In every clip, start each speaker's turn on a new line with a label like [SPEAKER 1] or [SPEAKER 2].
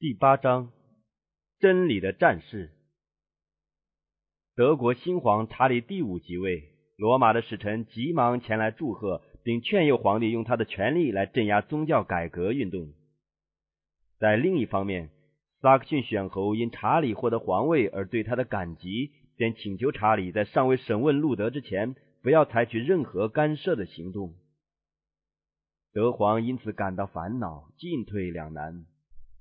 [SPEAKER 1] 第八章，真理的战士。德国新皇查理第五即位，罗马的使臣急忙前来祝贺，并劝诱皇帝用他的权力来镇压宗教改革运动。在另一方面，萨克逊选侯因查理获得皇位而对他的感激，便请求查理在尚未审问路德之前，不要采取任何干涉的行动。德皇因此感到烦恼，进退两难。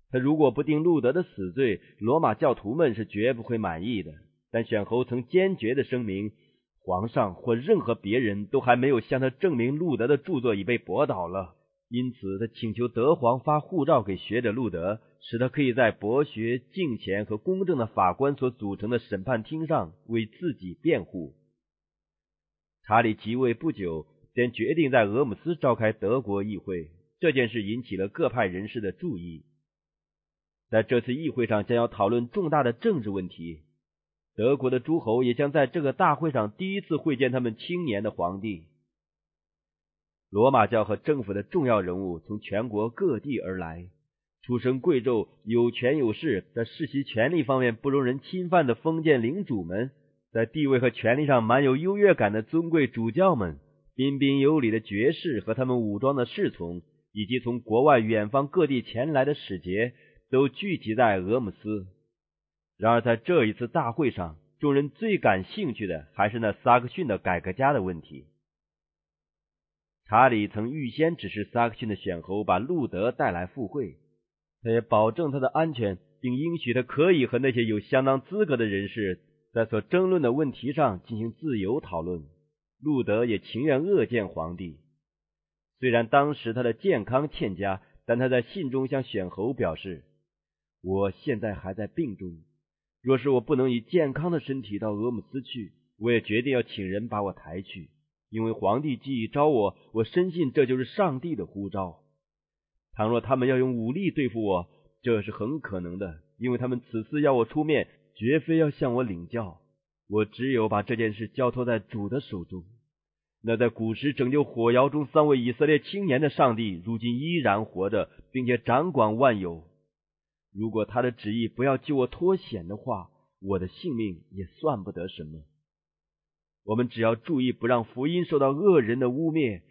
[SPEAKER 1] 他如果不定路德的死罪，罗马教徒们是绝不会满意的。但选侯曾坚决的声明，皇上或任何别人都还没有向他证明路德的著作已被驳倒了。因此，他请求德皇发护照给学者路德，使他可以在博学、敬虔和公正的法官所组成的审判厅上为自己辩护。查理即位不久，便决定在俄姆斯召开德国议会。这件事引起了各派人士的注意。在这次议会上，将要讨论重大的政治问题。德国的诸侯也将在这个大会上第一次会见他们青年的皇帝。罗马教和政府的重要人物从全国各地而来，出身贵胄、有权有势，在世袭权力方面不容人侵犯的封建领主们，在地位和权力上蛮有优越感的尊贵主教们，彬彬有礼的爵士和他们武装的侍从，以及从国外远方各地前来的使节。都聚集在俄姆斯。然而，在这一次大会上，众人最感兴趣的还是那萨克逊的改革家的问题。查理曾预先指示萨克逊的选侯把路德带来赴会，他也保证他的安全，并应许他可以和那些有相当资格的人士在所争论的问题上进行自由讨论。路德也情愿恶见皇帝，虽然当时他的健康欠佳，但他在信中向选侯表示。我现在还在病中，若是我不能以健康的身体到俄姆斯去，我也决定要请人把我抬去。因为皇帝既已招我，我深信这就是上帝的呼召。倘若他们要用武力对付我，这是很可能的，因为他们此次要我出面，绝非要向我领教。我只有把这件事交托在主的手中。那在古时拯救火窑中三位以色列青年的上帝，如今依然活着，并且掌管万有。如果他的旨意不要救我脱险的话，我的性命也算不得什么。我们只要注意不让福音受到恶人的污蔑，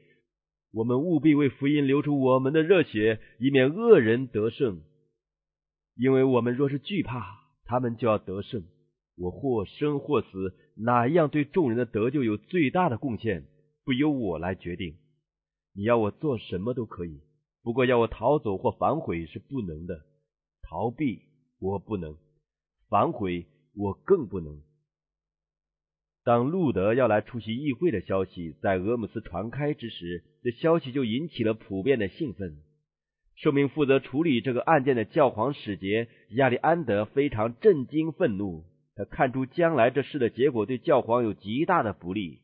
[SPEAKER 1] 我们务必为福音流出我们的热血，以免恶人得胜。因为我们若是惧怕，他们就要得胜。我或生或死，哪一样对众人的得救有最大的贡献，不由我来决定。你要我做什么都可以，不过要我逃走或反悔是不能的。逃避我不能，反悔我更不能。当路德要来出席议会的消息在俄姆斯传开之时，这消息就引起了普遍的兴奋。受命负责处理这个案件的教皇使节亚历安德非常震惊愤怒，他看出将来这事的结果对教皇有极大的不利，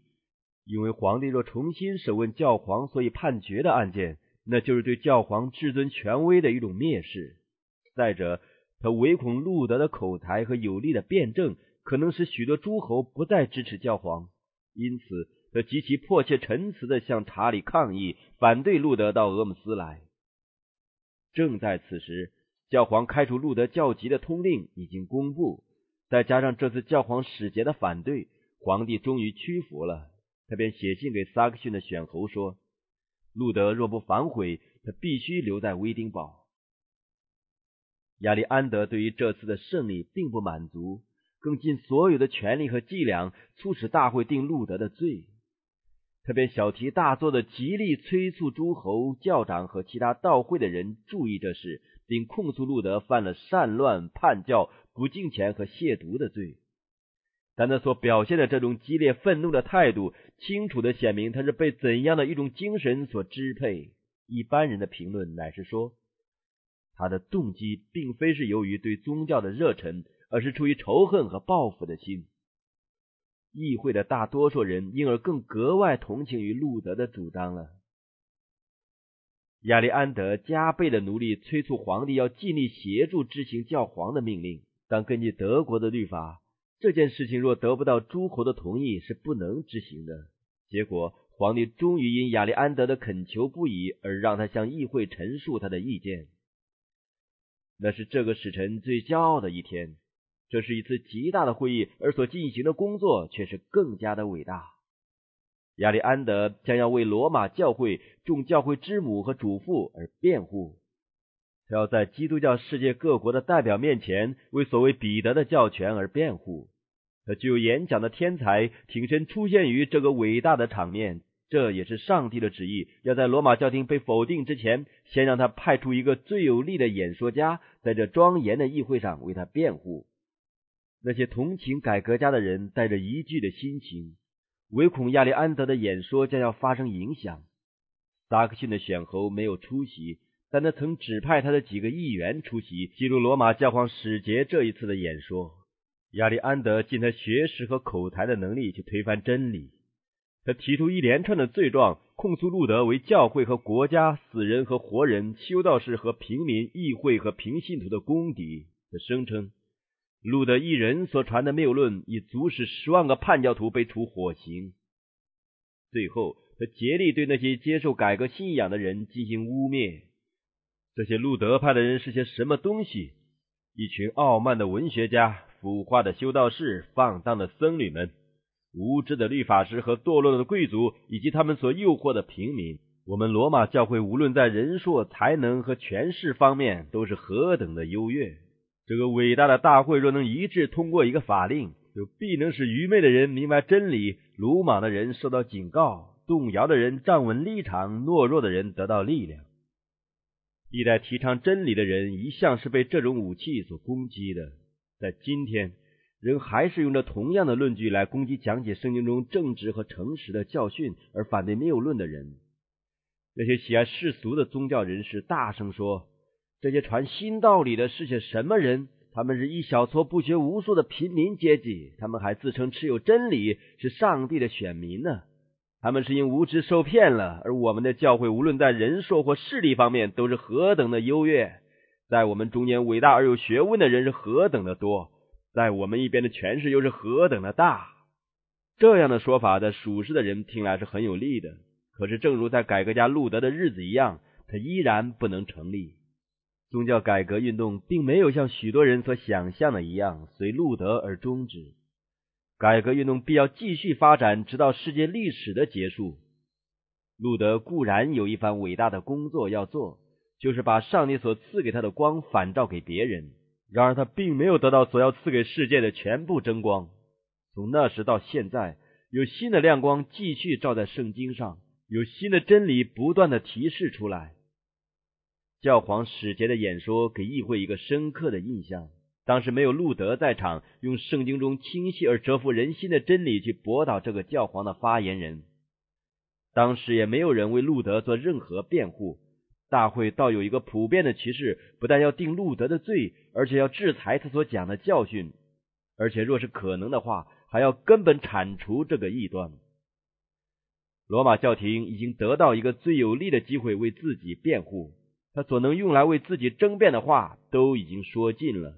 [SPEAKER 1] 因为皇帝若重新审问教皇所以判决的案件，那就是对教皇至尊权威的一种蔑视。再者，他唯恐路德的口才和有力的辩证可能使许多诸侯不再支持教皇，因此他极其迫切陈词的向查理抗议，反对路德到俄姆斯来。正在此时，教皇开除路德教籍的通令已经公布，再加上这次教皇使节的反对，皇帝终于屈服了。他便写信给萨克逊的选侯说：“路德若不反悔，他必须留在威丁堡。”亚历安德对于这次的胜利并不满足，更尽所有的权力和伎俩，促使大会定路德的罪。他便小题大做的极力催促诸侯、教长和其他到会的人注意这事，并控诉路德犯了擅乱、叛教、不敬虔和亵渎的罪。但他所表现的这种激烈愤怒的态度，清楚的显明他是被怎样的一种精神所支配。一般人的评论乃是说。他的动机并非是由于对宗教的热忱，而是出于仇恨和报复的心。议会的大多数人因而更格外同情于路德的主张了。亚历安德加倍的努力催促皇帝要尽力协助执行教皇的命令，但根据德国的律法，这件事情若得不到诸侯的同意是不能执行的。结果，皇帝终于因亚历安德的恳求不已而让他向议会陈述他的意见。那是这个使臣最骄傲的一天。这是一次极大的会议，而所进行的工作却是更加的伟大。亚历安德将要为罗马教会众教会之母和主妇而辩护，他要在基督教世界各国的代表面前为所谓彼得的教权而辩护。他具有演讲的天才，挺身出现于这个伟大的场面。这也是上帝的旨意，要在罗马教廷被否定之前，先让他派出一个最有力的演说家，在这庄严的议会上为他辩护。那些同情改革家的人带着疑惧的心情，唯恐亚历安德的演说将要发生影响。萨克逊的选侯没有出席，但他曾指派他的几个议员出席，记录罗马教皇使节这一次的演说。亚历安德尽他学识和口才的能力去推翻真理，他提出一连串的罪状，控诉路德为教会和国家、死人和活人、修道士和平民、议会和平信徒的公敌。他声称。路德一人所传的谬论，已足使十万个叛教徒被处火刑。最后，他竭力对那些接受改革信仰的人进行污蔑。这些路德派的人是些什么东西？一群傲慢的文学家、腐化的修道士、放荡的僧侣们、无知的律法师和堕落的贵族，以及他们所诱惑的平民。我们罗马教会无论在人数、才能和权势方面，都是何等的优越！这个伟大的大会若能一致通过一个法令，就必能使愚昧的人明白真理，鲁莽的人受到警告，动摇的人站稳立场，懦弱的人得到力量。历代提倡真理的人一向是被这种武器所攻击的，在今天，人还是用着同样的论据来攻击讲解圣经中正直和诚实的教训而反对谬论的人。那些喜爱世俗的宗教人士大声说。这些传新道理的是些什么人？他们是一小撮不学无术的平民阶级，他们还自称持有真理，是上帝的选民呢。他们是因无知受骗了，而我们的教会无论在人数或势力方面都是何等的优越。在我们中间伟大而有学问的人是何等的多，在我们一边的权势又是何等的大。这样的说法在属实的人听来是很有利的，可是正如在改革家路德的日子一样，它依然不能成立。宗教改革运动并没有像许多人所想象的一样随路德而终止。改革运动必要继续发展，直到世界历史的结束。路德固然有一番伟大的工作要做，就是把上帝所赐给他的光反照给别人。然而他并没有得到所要赐给世界的全部真光。从那时到现在，有新的亮光继续照在圣经上，有新的真理不断的提示出来。教皇使节的演说给议会一个深刻的印象。当时没有路德在场，用圣经中清晰而折服人心的真理去驳倒这个教皇的发言人。当时也没有人为路德做任何辩护。大会倒有一个普遍的歧视：不但要定路德的罪，而且要制裁他所讲的教训，而且若是可能的话，还要根本铲除这个异端。罗马教廷已经得到一个最有利的机会为自己辩护。他所能用来为自己争辩的话都已经说尽了，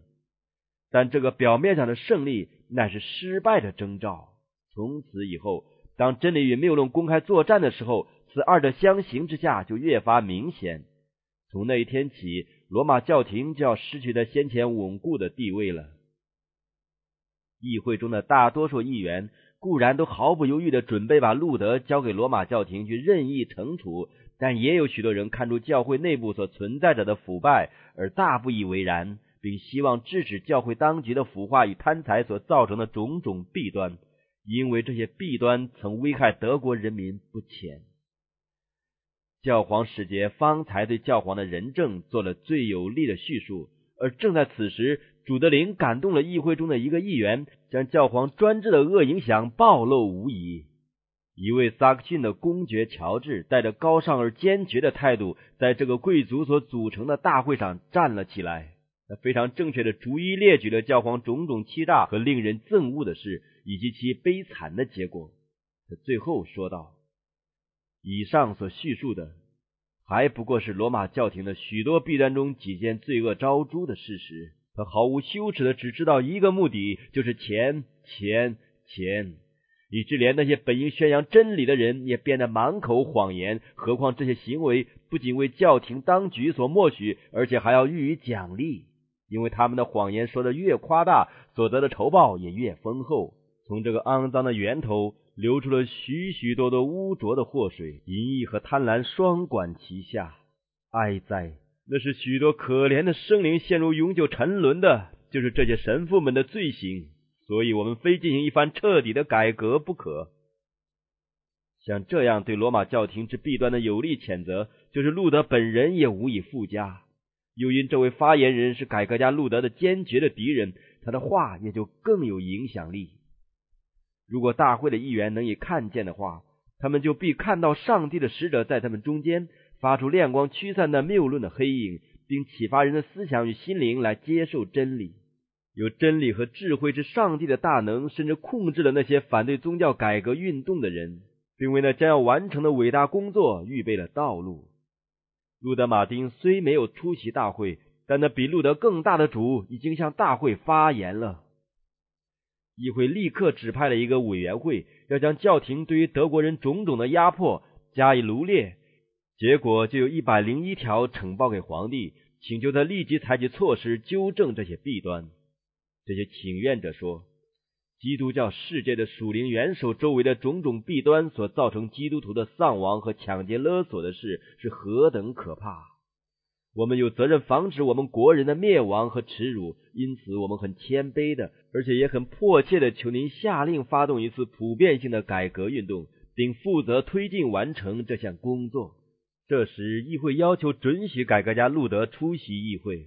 [SPEAKER 1] 但这个表面上的胜利乃是失败的征兆。从此以后，当真理与谬论公开作战的时候，此二者相形之下就越发明显。从那一天起，罗马教廷就要失去它先前稳固的地位了。议会中的大多数议员固然都毫不犹豫的准备把路德交给罗马教廷去任意惩处。但也有许多人看出教会内部所存在着的腐败，而大不以为然，并希望制止教会当局的腐化与贪财所造成的种种弊端，因为这些弊端曾危害德国人民不浅。教皇使节方才对教皇的仁政做了最有力的叙述，而正在此时，主德林感动了议会中的一个议员，将教皇专制的恶影响暴露无遗。一位萨克逊的公爵乔治带着高尚而坚决的态度，在这个贵族所组成的大会上站了起来。他非常正确的逐一列举了教皇种种欺诈和令人憎恶的事，以及其悲惨的结果。他最后说道：“以上所叙述的，还不过是罗马教廷的许多弊端中几件罪恶昭著的事实。他毫无羞耻的只知道一个目的，就是钱，钱，钱。”以致连那些本应宣扬真理的人也变得满口谎言。何况这些行为不仅为教廷当局所默许，而且还要予以奖励。因为他们的谎言说的越夸大，所得的仇报也越丰厚。从这个肮脏的源头流出了许许多多污浊的祸水，淫逸和贪婪双管齐下。哀哉！那是许多可怜的生灵陷入永久沉沦的，就是这些神父们的罪行。所以，我们非进行一番彻底的改革不可。像这样对罗马教廷之弊端的有力谴责，就是路德本人也无以复加。又因这位发言人是改革家路德的坚决的敌人，他的话也就更有影响力。如果大会的议员能以看见的话，他们就必看到上帝的使者在他们中间。发出亮光驱散那谬论的黑影，并启发人的思想与心灵来接受真理。有真理和智慧之上帝的大能，甚至控制了那些反对宗教改革运动的人，并为那将要完成的伟大工作预备了道路。路德·马丁虽没有出席大会，但那比路德更大的主已经向大会发言了。议会立刻指派了一个委员会，要将教廷对于德国人种种的压迫加以罗列。结果就有一百零一条呈报给皇帝，请求他立即采取措施纠正这些弊端。这些请愿者说，基督教世界的属灵元首周围的种种弊端所造成基督徒的丧亡和抢劫勒索的事是何等可怕！我们有责任防止我们国人的灭亡和耻辱，因此我们很谦卑的，而且也很迫切的求您下令发动一次普遍性的改革运动，并负责推进完成这项工作。这时，议会要求准许改革家路德出席议会。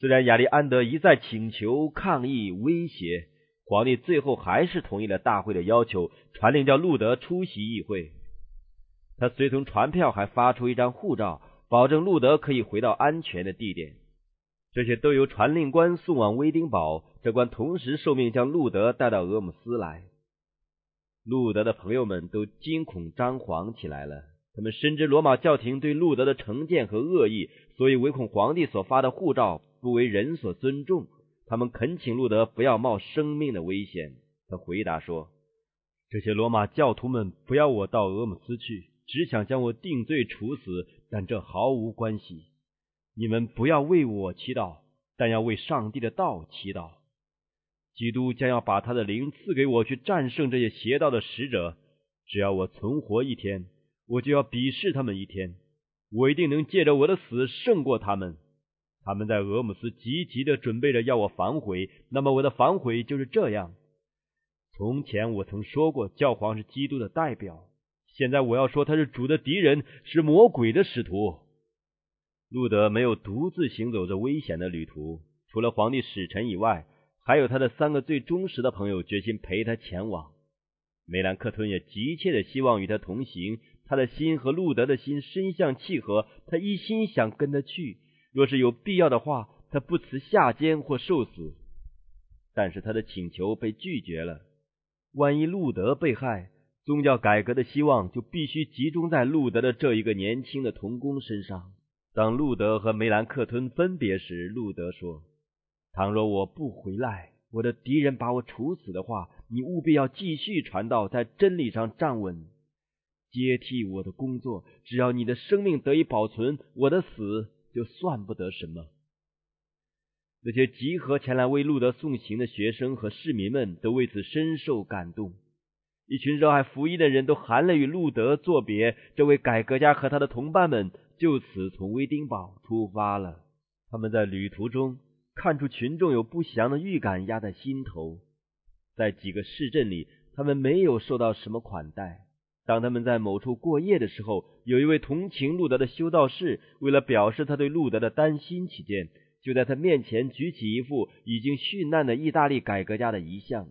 [SPEAKER 1] 虽然亚历安德一再请求、抗议、威胁，皇帝最后还是同意了大会的要求，传令叫路德出席议会。他随同传票还发出一张护照，保证路德可以回到安全的地点。这些都由传令官送往威丁堡，这官同时受命将路德带到俄姆斯来。路德的朋友们都惊恐张惶起来了。他们深知罗马教廷对路德的成见和恶意，所以唯恐皇帝所发的护照不为人所尊重。他们恳请路德不要冒生命的危险。他回答说：“这些罗马教徒们不要我到俄姆斯去，只想将我定罪处死，但这毫无关系。你们不要为我祈祷，但要为上帝的道祈祷。基督将要把他的灵赐给我，去战胜这些邪道的使者。只要我存活一天。”我就要鄙视他们一天，我一定能借着我的死胜过他们。他们在俄姆斯积极的准备着要我反悔，那么我的反悔就是这样：从前我曾说过教皇是基督的代表，现在我要说他是主的敌人，是魔鬼的使徒。路德没有独自行走这危险的旅途，除了皇帝使臣以外，还有他的三个最忠实的朋友决心陪他前往。梅兰克吞也急切的希望与他同行。他的心和路德的心深相契合，他一心想跟他去。若是有必要的话，他不辞下监或受死。但是他的请求被拒绝了。万一路德被害，宗教改革的希望就必须集中在路德的这一个年轻的童工身上。当路德和梅兰克吞分别时，路德说：“倘若我不回来，我的敌人把我处死的话，你务必要继续传道，在真理上站稳。”接替我的工作，只要你的生命得以保存，我的死就算不得什么。那些集合前来为路德送行的学生和市民们都为此深受感动。一群热爱福音的人都含泪与路德作别。这位改革家和他的同伴们就此从威丁堡出发了。他们在旅途中看出群众有不祥的预感压在心头。在几个市镇里，他们没有受到什么款待。当他们在某处过夜的时候，有一位同情路德的修道士，为了表示他对路德的担心起见，就在他面前举起一副已经殉难的意大利改革家的遗像。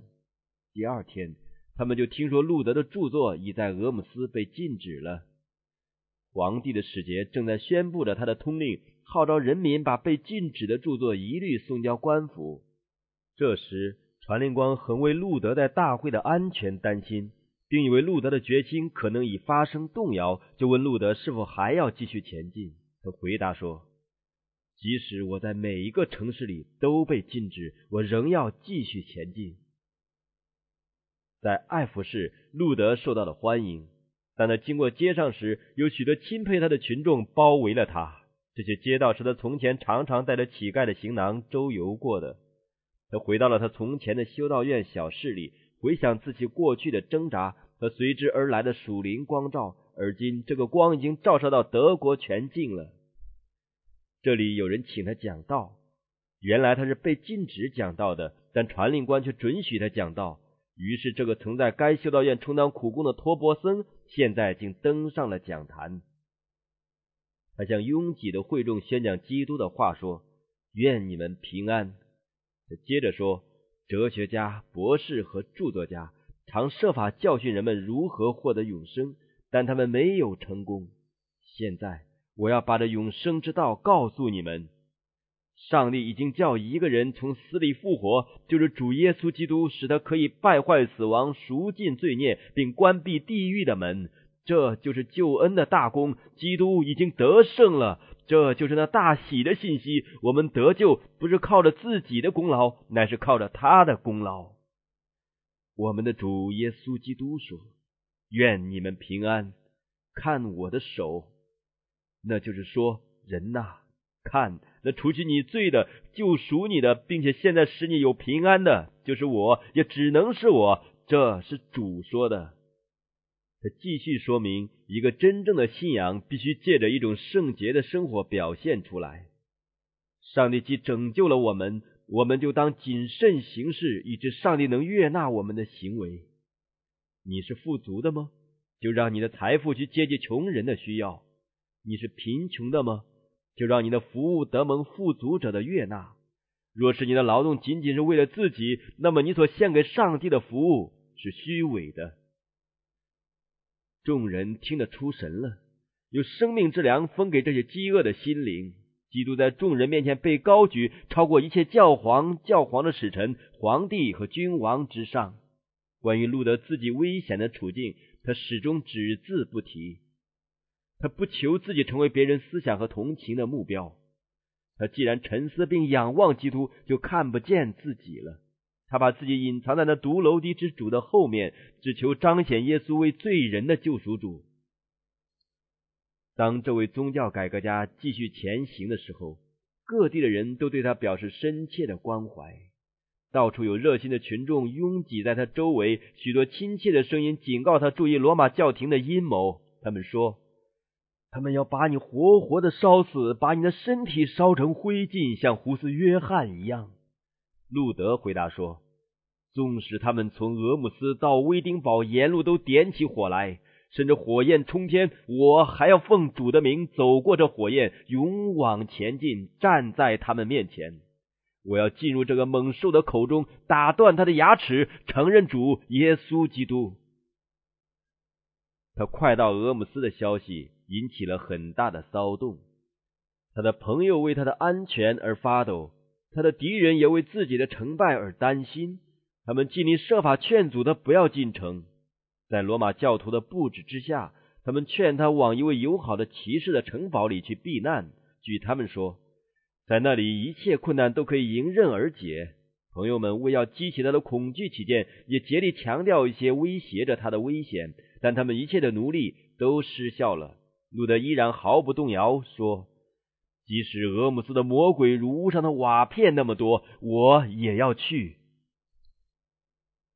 [SPEAKER 1] 第二天，他们就听说路德的著作已在俄姆斯被禁止了。皇帝的使节正在宣布着他的通令，号召人民把被禁止的著作一律送交官府。这时，传令官很为路德在大会的安全担心。并以为路德的决心可能已发生动摇，就问路德是否还要继续前进。他回答说：“即使我在每一个城市里都被禁止，我仍要继续前进。”在艾弗市，路德受到了欢迎，但他经过街上时，有许多钦佩他的群众包围了他。这些街道是他从前常常带着乞丐的行囊周游过的。他回到了他从前的修道院小室里，回想自己过去的挣扎和随之而来的属灵光照。而今，这个光已经照射到德国全境了。这里有人请他讲道，原来他是被禁止讲道的，但传令官却准许他讲道。于是，这个曾在该修道院充当苦工的托波森，现在竟登上了讲坛。他向拥挤的会众宣讲基督的话，说：“愿你们平安。”他接着说：“哲学家、博士和著作家常设法教训人们如何获得永生，但他们没有成功。现在，我要把这永生之道告诉你们。”上帝已经叫一个人从死里复活，就是主耶稣基督，使他可以败坏死亡、赎尽罪孽，并关闭地狱的门。这就是救恩的大功，基督已经得胜了。这就是那大喜的信息。我们得救不是靠着自己的功劳，乃是靠着他的功劳。我们的主耶稣基督说：“愿你们平安。看我的手。”那就是说，人呐。看，那除去你罪的、救赎你的，并且现在使你有平安的，就是我，也只能是我。这是主说的。他继续说明，一个真正的信仰必须借着一种圣洁的生活表现出来。上帝既拯救了我们，我们就当谨慎行事，以致上帝能悦纳我们的行为。你是富足的吗？就让你的财富去接济穷人的需要。你是贫穷的吗？就让你的服务得蒙富足者的悦纳。若是你的劳动仅仅是为了自己，那么你所献给上帝的服务是虚伪的。众人听得出神了，有生命之粮分给这些饥饿的心灵。基督在众人面前被高举，超过一切教皇、教皇的使臣、皇帝和君王之上。关于路德自己危险的处境，他始终只字不提。他不求自己成为别人思想和同情的目标。他既然沉思并仰望基督，就看不见自己了。他把自己隐藏在那独楼梯之主的后面，只求彰显耶稣为罪人的救赎主。当这位宗教改革家继续前行的时候，各地的人都对他表示深切的关怀。到处有热心的群众拥挤在他周围，许多亲切的声音警告他注意罗马教廷的阴谋。他们说。他们要把你活活的烧死，把你的身体烧成灰烬，像胡斯约翰一样。路德回答说：“纵使他们从俄姆斯到威丁堡沿路都点起火来，甚至火焰冲天，我还要奉主的名走过这火焰，勇往前进，站在他们面前。我要进入这个猛兽的口中，打断他的牙齿，承认主耶稣基督。”他快到俄姆斯的消息。引起了很大的骚动，他的朋友为他的安全而发抖，他的敌人也为自己的成败而担心。他们尽力设法劝阻他不要进城，在罗马教徒的布置之下，他们劝他往一位友好的骑士的城堡里去避难。据他们说，在那里一切困难都可以迎刃而解。朋友们为要激起他的恐惧起见，也竭力强调一些威胁着他的危险，但他们一切的努力都失效了。路德依然毫不动摇，说：“即使俄姆斯的魔鬼如屋上的瓦片那么多，我也要去。”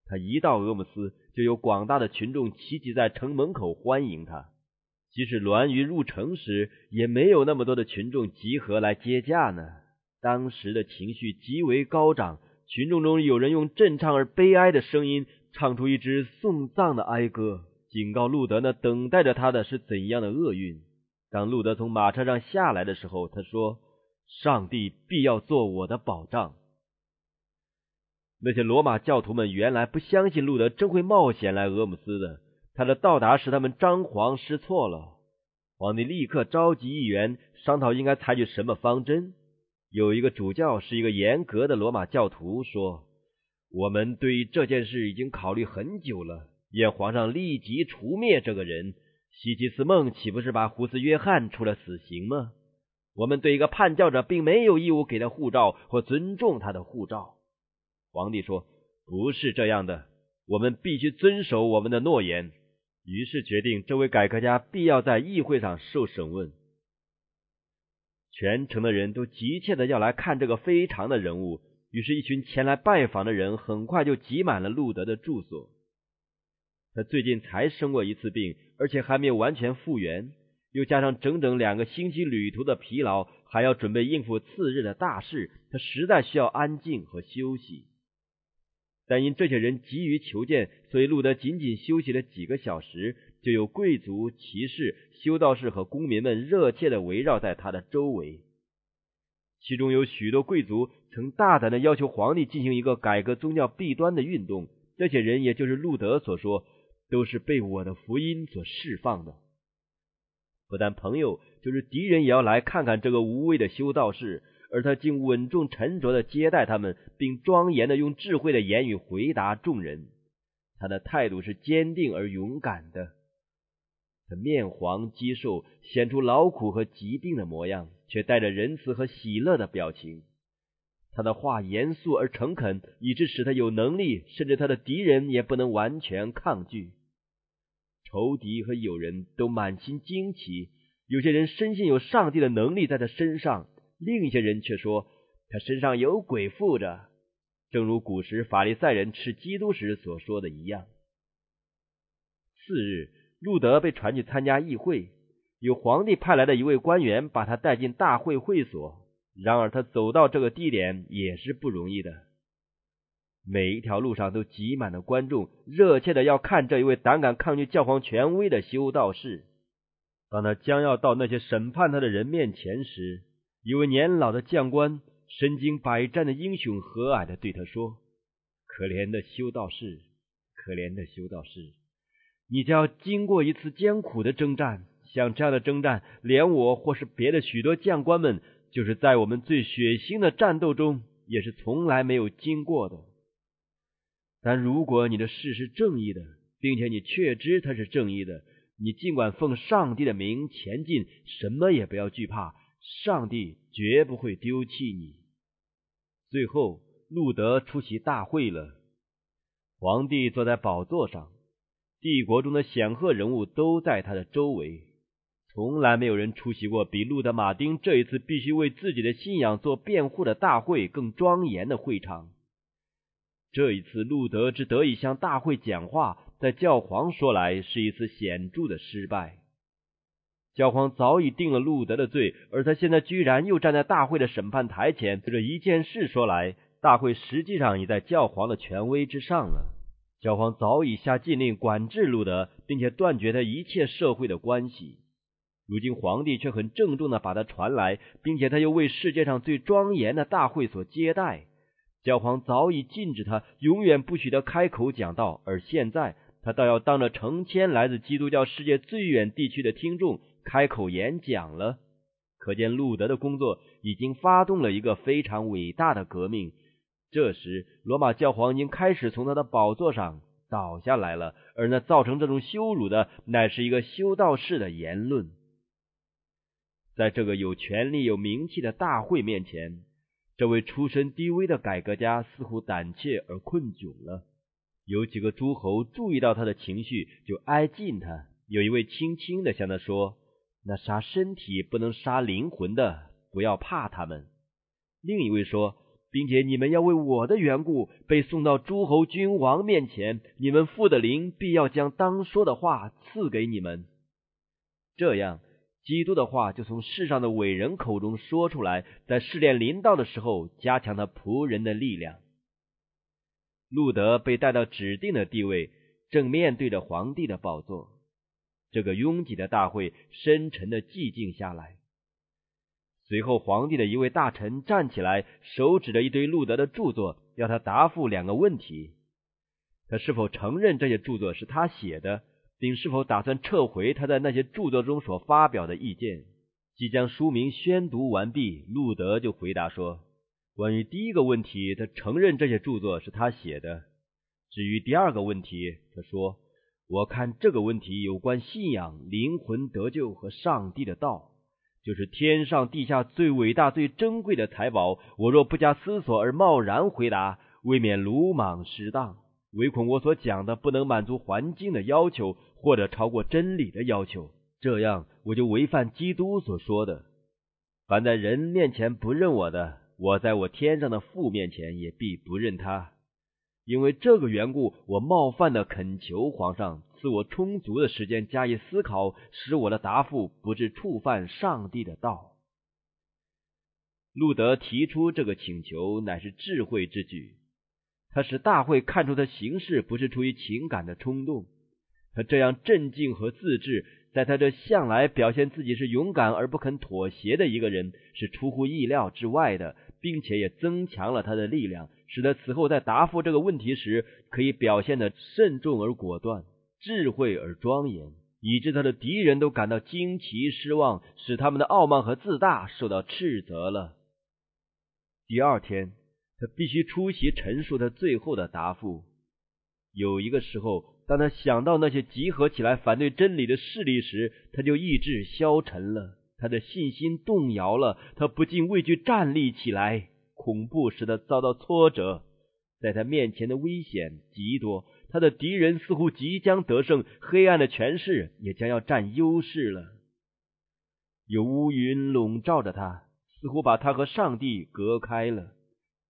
[SPEAKER 1] 他一到俄姆斯，就有广大的群众齐集在城门口欢迎他。即使栾鱼入城时，也没有那么多的群众集合来接驾呢。当时的情绪极为高涨，群众中有人用震颤而悲哀的声音唱出一支送葬的哀歌。警告路德呢，等待着他的是怎样的厄运？当路德从马车上下来的时候，他说：“上帝必要做我的保障。”那些罗马教徒们原来不相信路德真会冒险来俄姆斯的，他的到达使他们张皇失措了。皇帝立刻召集议员商讨应该采取什么方针。有一个主教是一个严格的罗马教徒，说：“我们对于这件事已经考虑很久了。”愿皇上立即除灭这个人。西吉斯梦岂不是把胡斯约翰处了死刑吗？我们对一个叛教者并没有义务给他护照或尊重他的护照。皇帝说：“不是这样的，我们必须遵守我们的诺言。”于是决定这位改革家必要在议会上受审问。全城的人都急切的要来看这个非常的人物，于是，一群前来拜访的人很快就挤满了路德的住所。他最近才生过一次病，而且还没有完全复原，又加上整整两个星期旅途的疲劳，还要准备应付次日的大事，他实在需要安静和休息。但因这些人急于求见，所以路德仅仅休息了几个小时，就有贵族、骑士、修道士和公民们热切的围绕在他的周围。其中有许多贵族曾大胆的要求皇帝进行一个改革宗教弊端的运动，这些人也就是路德所说，都是被我的福音所释放的。不但朋友，就是敌人也要来看看这个无畏的修道士。而他竟稳重沉着的接待他们，并庄严的用智慧的言语回答众人。他的态度是坚定而勇敢的。他面黄肌瘦，显出劳苦和疾病的模样，却带着仁慈和喜乐的表情。他的话严肃而诚恳，以致使他有能力，甚至他的敌人也不能完全抗拒。仇敌和友人都满心惊奇，有些人深信有上帝的能力在他身上。另一些人却说他身上有鬼附着，正如古时法利赛人吃基督时所说的一样。次日，路德被传去参加议会，有皇帝派来的一位官员把他带进大会会所。然而，他走到这个地点也是不容易的。每一条路上都挤满了观众，热切的要看这一位胆敢抗拒教皇权威的修道士。当他将要到那些审判他的人面前时，一位年老的将官，身经百战的英雄，和蔼的对他说：“可怜的修道士，可怜的修道士，你将要经过一次艰苦的征战。像这样的征战，连我或是别的许多将官们，就是在我们最血腥的战斗中，也是从来没有经过的。但如果你的事是正义的，并且你确知它是正义的，你尽管奉上帝的名前进，什么也不要惧怕。”上帝绝不会丢弃你。最后，路德出席大会了。皇帝坐在宝座上，帝国中的显赫人物都在他的周围。从来没有人出席过比路德·马丁这一次必须为自己的信仰做辩护的大会更庄严的会场。这一次，路德之得以向大会讲话，在教皇说来是一次显著的失败。教皇早已定了路德的罪，而他现在居然又站在大会的审判台前。这一件事说来，大会实际上已在教皇的权威之上了。教皇早已下禁令管制路德，并且断绝他一切社会的关系。如今皇帝却很郑重的把他传来，并且他又为世界上最庄严的大会所接待。教皇早已禁止他永远不许他开口讲道，而现在他倒要当着成千来自基督教世界最远地区的听众。开口演讲了，可见路德的工作已经发动了一个非常伟大的革命。这时，罗马教皇已经开始从他的宝座上倒下来了，而那造成这种羞辱的，乃是一个修道士的言论。在这个有权力、有名气的大会面前，这位出身低微的改革家似乎胆怯而困窘了。有几个诸侯注意到他的情绪，就挨近他。有一位轻轻的向他说。那杀身体不能杀灵魂的，不要怕他们。另一位说，并且你们要为我的缘故被送到诸侯君王面前，你们父的灵必要将当说的话赐给你们。这样，基督的话就从世上的伟人口中说出来，在试炼临到的时候，加强他仆人的力量。路德被带到指定的地位，正面对着皇帝的宝座。这个拥挤的大会深沉的寂静下来。随后，皇帝的一位大臣站起来，手指着一堆路德的著作，要他答复两个问题：他是否承认这些著作是他写的，并是否打算撤回他在那些著作中所发表的意见？即将书名宣读完毕，路德就回答说：“关于第一个问题，他承认这些著作是他写的；至于第二个问题，他说。”我看这个问题有关信仰、灵魂得救和上帝的道，就是天上地下最伟大、最珍贵的财宝。我若不加思索而贸然回答，未免鲁莽失当，唯恐我所讲的不能满足环境的要求，或者超过真理的要求，这样我就违反基督所说的。凡在人面前不认我的，我在我天上的父面前也必不认他。因为这个缘故，我冒犯的恳求皇上赐我充足的时间加以思考，使我的答复不致触犯上帝的道。路德提出这个请求，乃是智慧之举。他使大会看出他行事不是出于情感的冲动。他这样镇静和自制，在他这向来表现自己是勇敢而不肯妥协的一个人，是出乎意料之外的，并且也增强了他的力量，使得此后在答复这个问题时，可以表现的慎重而果断，智慧而庄严，以致他的敌人都感到惊奇失望，使他们的傲慢和自大受到斥责了。第二天，他必须出席陈述他最后的答复。有一个时候，当他想到那些集合起来反对真理的势力时，他就意志消沉了，他的信心动摇了，他不禁畏惧站立起来，恐怖使他遭到挫折。在他面前的危险极多，他的敌人似乎即将得胜，黑暗的权势也将要占优势了。有乌云笼罩着他。似乎把他和上帝隔开了。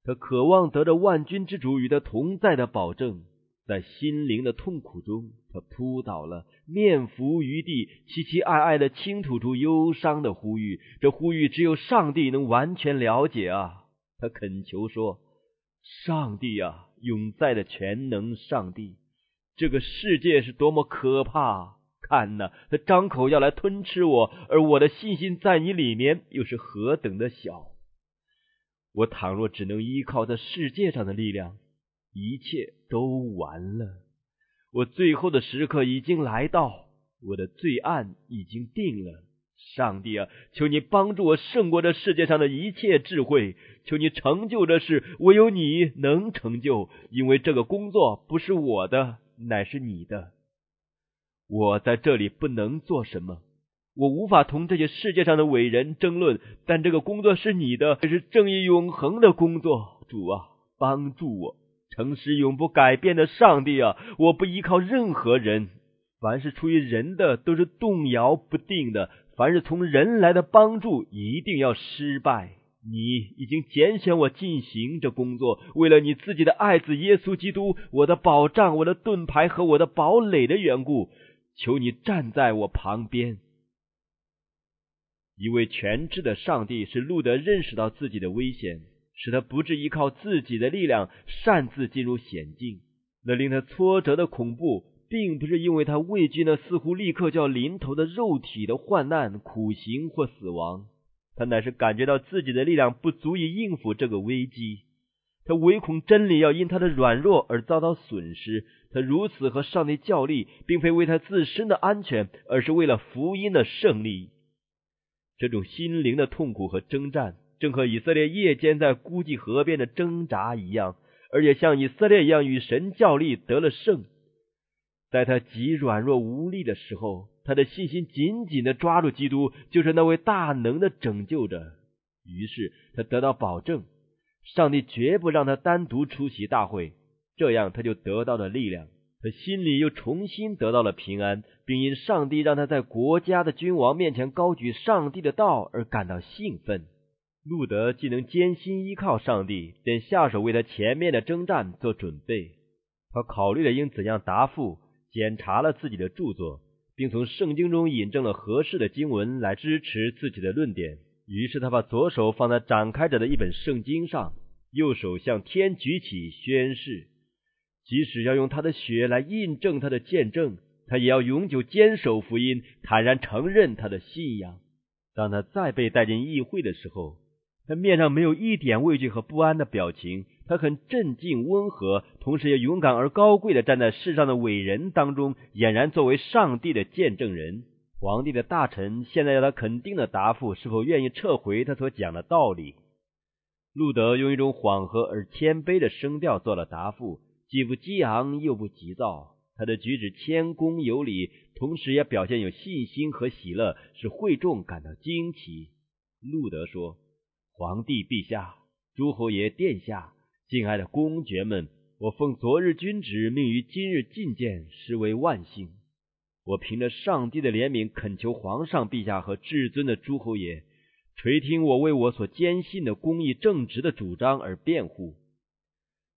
[SPEAKER 1] 他渴望得着万军之主与他同在的保证，在心灵的痛苦中，他扑倒了，面伏于地，凄凄哀哀的倾吐出忧伤的呼吁。这呼吁只有上帝能完全了解啊！他恳求说：“上帝啊，永在的全能上帝，这个世界是多么可怕！”看呐，他张口要来吞吃我，而我的信心在你里面又是何等的小！我倘若只能依靠这世界上的力量，一切都完了。我最后的时刻已经来到，我的罪案已经定了。上帝啊，求你帮助我胜过这世界上的一切智慧，求你成就这事，唯有你能成就，因为这个工作不是我的，乃是你的。我在这里不能做什么，我无法同这些世界上的伟人争论。但这个工作是你的，这是正义永恒的工作。主啊，帮助我，诚实永不改变的上帝啊！我不依靠任何人，凡是出于人的都是动摇不定的，凡是从人来的帮助一定要失败。你已经拣选我进行这工作，为了你自己的爱子耶稣基督，我的保障、我的盾牌和我的堡垒的缘故。求你站在我旁边。一位全知的上帝使路德认识到自己的危险，使他不致依靠自己的力量擅自进入险境。那令他挫折的恐怖，并不是因为他畏惧那似乎立刻就要临头的肉体的患难、苦刑或死亡，他乃是感觉到自己的力量不足以应付这个危机。他唯恐真理要因他的软弱而遭到损失。他如此和上帝较力，并非为他自身的安全，而是为了福音的胜利。这种心灵的痛苦和征战，正和以色列夜间在孤寂河边的挣扎一样，而且像以色列一样与神较力得了胜。在他极软弱无力的时候，他的信心紧紧的抓住基督，就是那位大能的拯救者。于是他得到保证。上帝绝不让他单独出席大会，这样他就得到了力量，他心里又重新得到了平安，并因上帝让他在国家的君王面前高举上帝的道而感到兴奋。路德既能艰辛依靠上帝，便下手为他前面的征战做准备。他考虑了应怎样答复，检查了自己的著作，并从圣经中引证了合适的经文来支持自己的论点。于是他把左手放在展开着的一本圣经上，右手向天举起宣誓，即使要用他的血来印证他的见证，他也要永久坚守福音，坦然承认他的信仰。当他再被带进议会的时候，他面上没有一点畏惧和不安的表情，他很镇静温和，同时也勇敢而高贵的站在世上的伟人当中，俨然作为上帝的见证人。皇帝的大臣现在要他肯定的答复，是否愿意撤回他所讲的道理？路德用一种缓和而谦卑的声调做了答复，既不激昂又不急躁，他的举止谦恭有礼，同时也表现有信心和喜乐，使会众感到惊奇。路德说：“皇帝陛下，诸侯爷殿下，敬爱的公爵们，我奉昨日君旨命于今日觐见，实为万幸。”我凭着上帝的怜悯，恳求皇上陛下和至尊的诸侯爷，垂听我为我所坚信的公义正直的主张而辩护。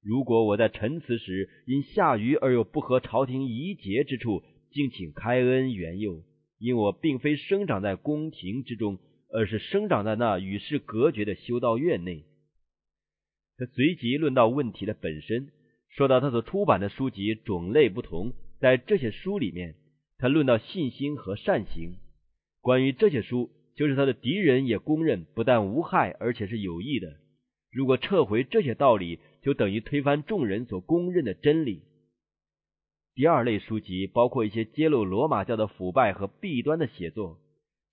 [SPEAKER 1] 如果我在陈词时因下愚而有不合朝廷宜节之处，敬请开恩援佑，因我并非生长在宫廷之中，而是生长在那与世隔绝的修道院内。他随即论到问题的本身，说到他所出版的书籍种类不同，在这些书里面，他论到信心和善行。关于这些书，就是他的敌人也公认不但无害，而且是有益的。如果撤回这些道理，就等于推翻众人所公认的真理。第二类书籍包括一些揭露罗马教的腐败和弊端的写作，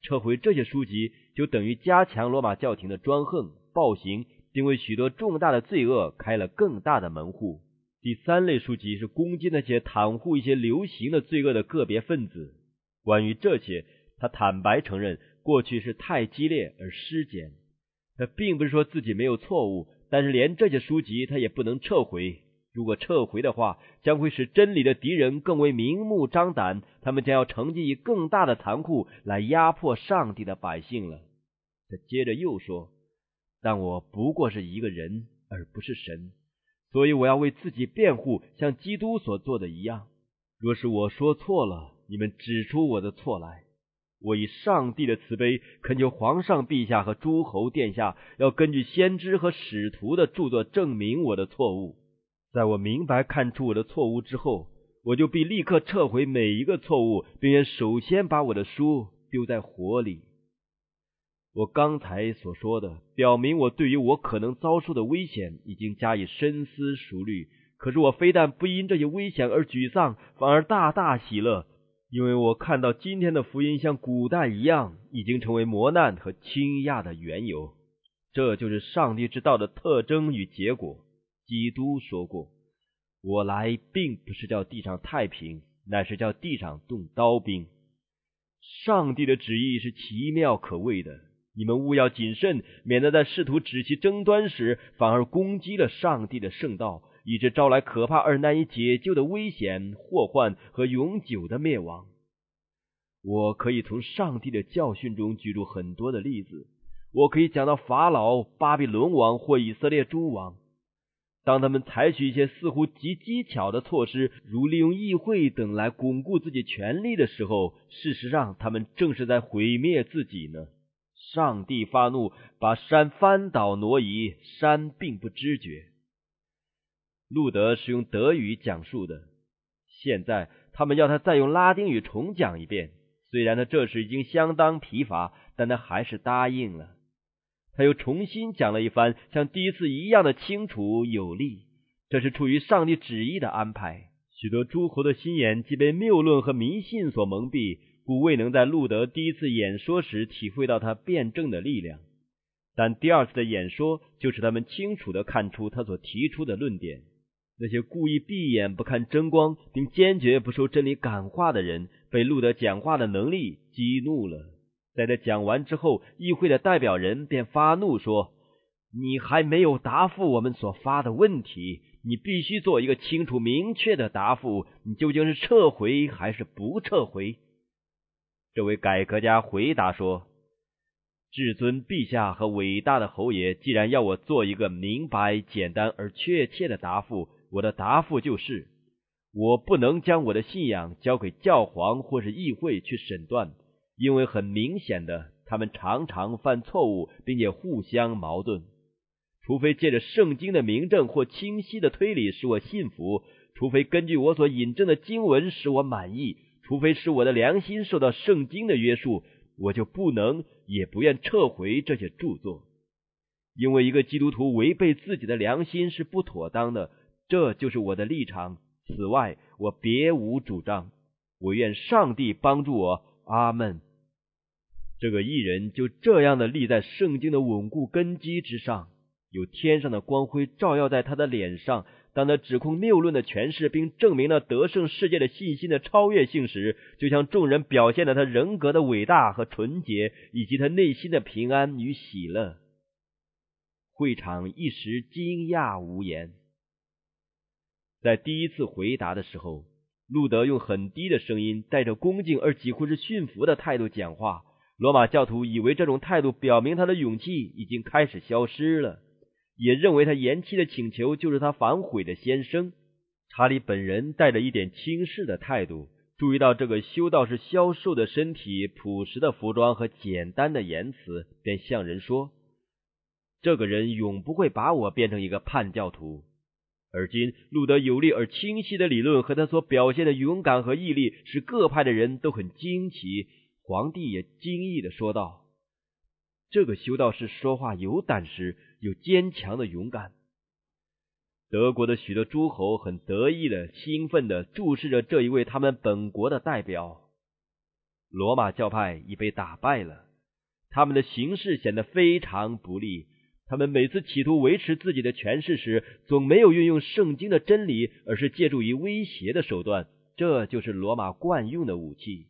[SPEAKER 1] 撤回这些书籍，就等于加强罗马教廷的专横暴行。并为许多重大的罪恶开了更大的门户。第三类书籍是攻击那些袒护一些流行的罪恶的个别分子。关于这些，他坦白承认过去是太激烈而失检。他并不是说自己没有错误，但是连这些书籍他也不能撤回。如果撤回的话，将会使真理的敌人更为明目张胆，他们将要乘机以更大的残酷来压迫上帝的百姓了。他接着又说。但我不过是一个人，而不是神，所以我要为自己辩护，像基督所做的一样。若是我说错了，你们指出我的错来。我以上帝的慈悲恳求皇上陛下和诸侯殿下，要根据先知和使徒的著作证明我的错误。在我明白看出我的错误之后，我就必立刻撤回每一个错误，并且首先把我的书丢在火里。我刚才所说的，表明我对于我可能遭受的危险已经加以深思熟虑。可是我非但不因这些危险而沮丧，反而大大喜乐，因为我看到今天的福音像古代一样，已经成为磨难和倾轧的缘由。这就是上帝之道的特征与结果。基督说过：“我来并不是叫地上太平，乃是叫地上动刀兵。”上帝的旨意是奇妙可畏的。你们务要谨慎，免得在试图止息争端时，反而攻击了上帝的圣道，以致招来可怕而难以解救的危险、祸患和永久的灭亡。我可以从上帝的教训中举出很多的例子，我可以讲到法老、巴比伦王或以色列诸王，当他们采取一些似乎极机巧的措施，如利用议会等来巩固自己权力的时候，事实上他们正是在毁灭自己呢。上帝发怒，把山翻倒挪移，山并不知觉。路德是用德语讲述的，现在他们要他再用拉丁语重讲一遍。虽然他这时已经相当疲乏，但他还是答应了。他又重新讲了一番，像第一次一样的清楚有力。这是出于上帝旨意的安排。许多诸侯的心眼既被谬论和迷信所蒙蔽。故未能在路德第一次演说时体会到他辩证的力量，但第二次的演说就使他们清楚的看出他所提出的论点。那些故意闭眼不看真光，并坚决不受真理感化的人，被路德讲话的能力激怒了。在他讲完之后，议会的代表人便发怒说：“你还没有答复我们所发的问题，你必须做一个清楚明确的答复。你究竟是撤回还是不撤回？”这位改革家回答说：“至尊陛下和伟大的侯爷，既然要我做一个明白、简单而确切的答复，我的答复就是：我不能将我的信仰交给教皇或是议会去审断，因为很明显的，他们常常犯错误，并且互相矛盾。除非借着圣经的明证或清晰的推理使我信服，除非根据我所引证的经文使我满意。”除非是我的良心受到圣经的约束，我就不能也不愿撤回这些著作，因为一个基督徒违背自己的良心是不妥当的。这就是我的立场。此外，我别无主张。我愿上帝帮助我。阿门。这个艺人就这样的立在圣经的稳固根基之上，有天上的光辉照耀在他的脸上。当他指控谬论的诠释，并证明了得胜世界的信心的超越性时，就向众人表现了他人格的伟大和纯洁，以及他内心的平安与喜乐。会场一时惊讶无言。在第一次回答的时候，路德用很低的声音，带着恭敬而几乎是驯服的态度讲话。罗马教徒以为这种态度表明他的勇气已经开始消失了，也认为他延期的请求就是他反悔的先声。查理本人带着一点轻视的态度，注意到这个修道士消瘦的身体、朴实的服装和简单的言辞，便向人说：“这个人永不会把我变成一个叛教徒。”而今，路德有力而清晰的理论和他所表现的勇敢和毅力，使各派的人都很惊奇。皇帝也惊异的说道：“这个修道士说话有胆识，有坚强的勇敢。”德国的许多诸侯很得意的、兴奋的注视着这一位他们本国的代表。罗马教派已被打败了，他们的形势显得非常不利。他们每次企图维持自己的权势时，总没有运用圣经的真理，而是借助于威胁的手段。这就是罗马惯用的武器。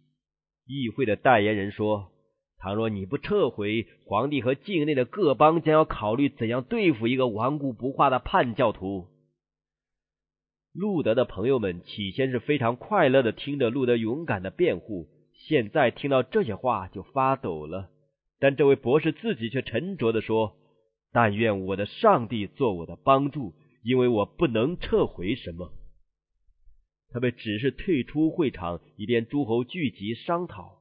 [SPEAKER 1] 议会的代言人说：“倘若你不撤回，皇帝和境内的各邦将要考虑怎样对付一个顽固不化的叛教徒。”路德的朋友们起先是非常快乐的听着路德勇敢的辩护，现在听到这些话就发抖了。但这位博士自己却沉着的说。但愿我的上帝做我的帮助，因为我不能撤回什么。他们只是退出会场，以便诸侯聚集商讨。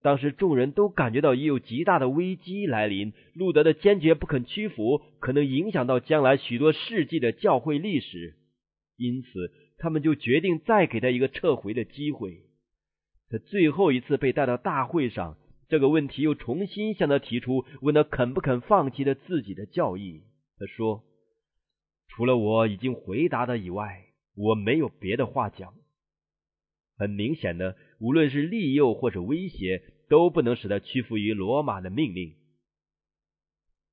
[SPEAKER 1] 当时众人都感觉到已有极大的危机来临，路德的坚决不肯屈服，可能影响到将来许多世纪的教会历史。因此，他们就决定再给他一个撤回的机会。他最后一次被带到大会上。这个问题又重新向他提出，问他肯不肯放弃了自己的教义。他说：“除了我已经回答的以外，我没有别的话讲。”很明显的，无论是利诱或者威胁，都不能使他屈服于罗马的命令。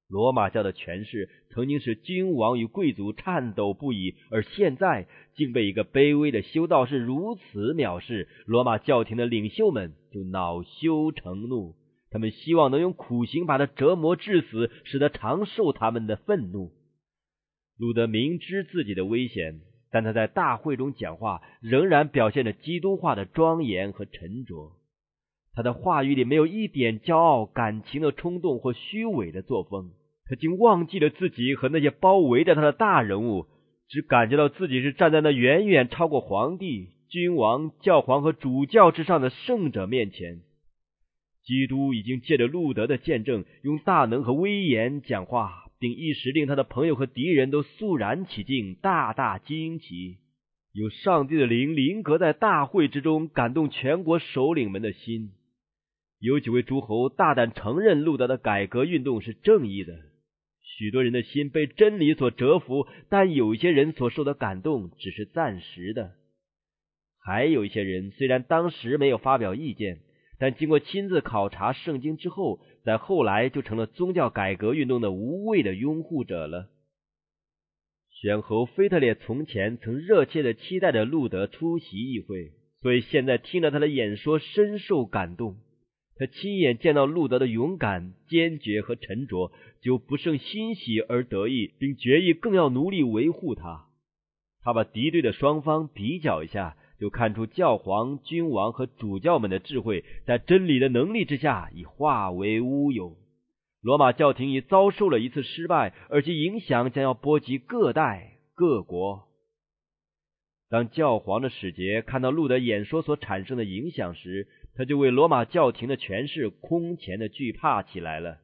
[SPEAKER 1] 罗马教的权势曾经使君王与贵族颤抖不已，而现在竟被一个卑微的修道士如此藐视。罗马教廷的领袖们就恼羞成怒，他们希望能用苦刑把他折磨致死，使他长受他们的愤怒。路德明知自己的危险，但他在大会中讲话，仍然表现着基督化的庄严和沉着。他的话语里没有一点骄傲、感情的冲动或虚伪的作风。他竟忘记了自己和那些包围着他的大人物，只感觉到自己是站在那远远超过皇帝、君王、教皇和主教之上的圣者面前。基督已经借着路德的见证，用大能和威严讲话，并一时令他的朋友和敌人都肃然起敬，大大惊奇。有上帝的灵临格在大会之中，感动全国首领们的心。有几位诸侯大胆承认路德的改革运动是正义的，许多人的心被真理所折服，但有些人所受的感动只是暂时的。还有一些人虽然当时没有发表意见，但经过亲自考察圣经之后，在后来就成了宗教改革运动的无谓的拥护者了。选侯腓特烈从前曾热切的期待着路德出席议会，所以现在听了他的演说，深受感动。他亲眼见到路德的勇敢、坚决和沉着，就不胜欣喜而得意，并决意更要努力维护他。他把敌对的双方比较一下，就看出教皇、君王和主教们的智慧在真理的能力之下已化为乌有。罗马教廷已遭受了一次失败，而其影响将要波及各代各国。当教皇的使节看到路德演说所产生的影响时，他就为罗马教廷的权势空前的惧怕起来了。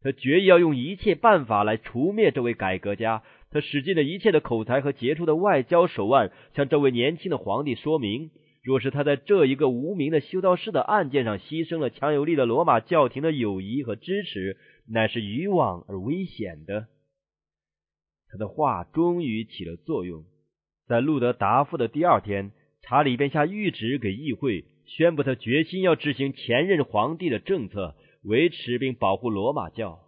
[SPEAKER 1] 他决意要用一切办法来除灭这位改革家。他使尽了一切的口才和杰出的外交手腕，向这位年轻的皇帝说明：若是他在这一个无名的修道士的案件上牺牲了强有力的罗马教廷的友谊和支持，乃是愚妄而危险的。他的话终于起了作用。在路德答复的第二天，查理便下谕旨给议会。宣布他决心要执行前任皇帝的政策，维持并保护罗马教。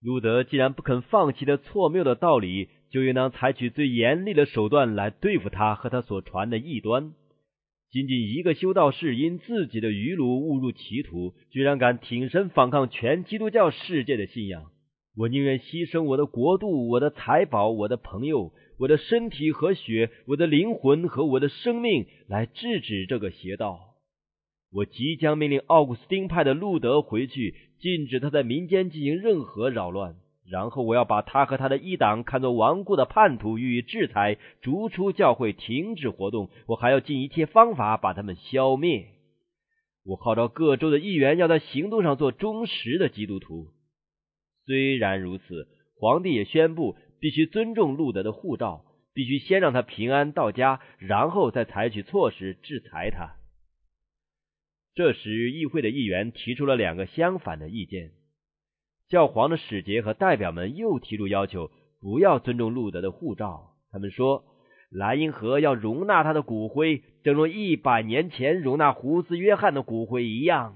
[SPEAKER 1] 路德既然不肯放弃的错谬的道理，就应当采取最严厉的手段来对付他和他所传的异端。仅仅一个修道士因自己的愚鲁误入歧途，居然敢挺身反抗全基督教世界的信仰。我宁愿牺牲我的国度、我的财宝、我的朋友、我的身体和血、我的灵魂和我的生命，来制止这个邪道。我即将命令奥古斯丁派的路德回去，禁止他在民间进行任何扰乱。然后我要把他和他的一党看作顽固的叛徒予以制裁，逐出教会，停止活动。我还要尽一切方法把他们消灭。我号召各州的议员要在行动上做忠实的基督徒。虽然如此，皇帝也宣布必须尊重路德的护照，必须先让他平安到家，然后再采取措施制裁他。这时，议会的议员提出了两个相反的意见。教皇的使节和代表们又提出要求，不要尊重路德的护照。他们说，莱茵河要容纳他的骨灰，正如一百年前容纳胡斯·约翰的骨灰一样。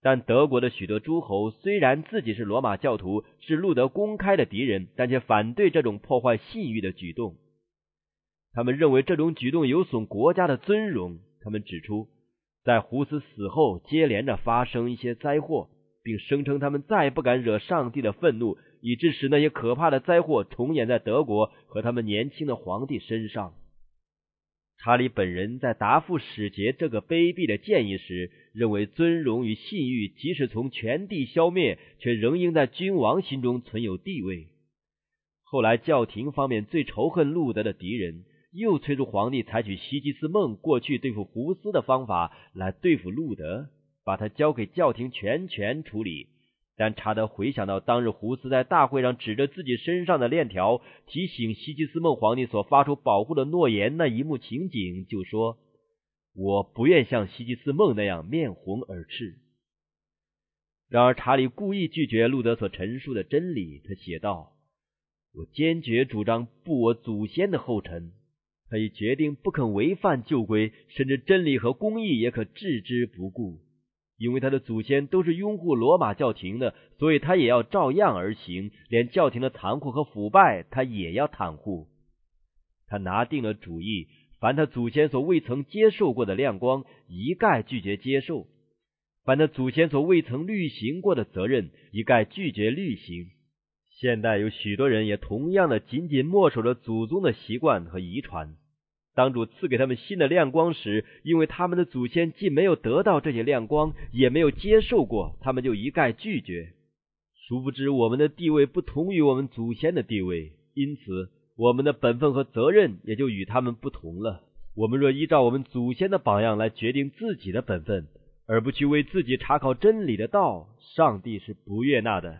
[SPEAKER 1] 但德国的许多诸侯虽然自己是罗马教徒，是路德公开的敌人，但却反对这种破坏信誉的举动。他们认为这种举动有损国家的尊荣。他们指出，在胡斯死后，接连着发生一些灾祸。并声称他们再也不敢惹上帝的愤怒，以致使那些可怕的灾祸重演在德国和他们年轻的皇帝身上。查理本人在答复使节这个卑鄙的建议时，认为尊荣与信誉即使从全地消灭，却仍应在君王心中存有地位。后来，教廷方面最仇恨路德的敌人，又催促皇帝采取西吉斯梦过去对付胡斯的方法来对付路德。把他交给教廷全权处理，但查德回想到当日胡斯在大会上指着自己身上的链条，提醒西吉斯梦皇帝所发出保护的诺言那一幕情景，就说：“我不愿像西吉斯梦那样面红耳赤。”然而查理故意拒绝路德所陈述的真理，他写道：“我坚决主张步我祖先的后尘。”他已决定不肯违反旧规，甚至真理和公义也可置之不顾。因为他的祖先都是拥护罗马教廷的，所以他也要照样而行，连教廷的残酷和腐败，他也要袒护。他拿定了主意，凡他祖先所未曾接受过的亮光，一概拒绝接受；凡他祖先所未曾履行过的责任，一概拒绝履行。现代有许多人也同样的紧紧默守着祖宗的习惯和遗传。当主赐给他们新的亮光时，因为他们的祖先既没有得到这些亮光，也没有接受过，他们就一概拒绝。殊不知，我们的地位不同于我们祖先的地位，因此我们的本分和责任也就与他们不同了。我们若依照我们祖先的榜样来决定自己的本分，而不去为自己查考真理的道，上帝是不悦纳的。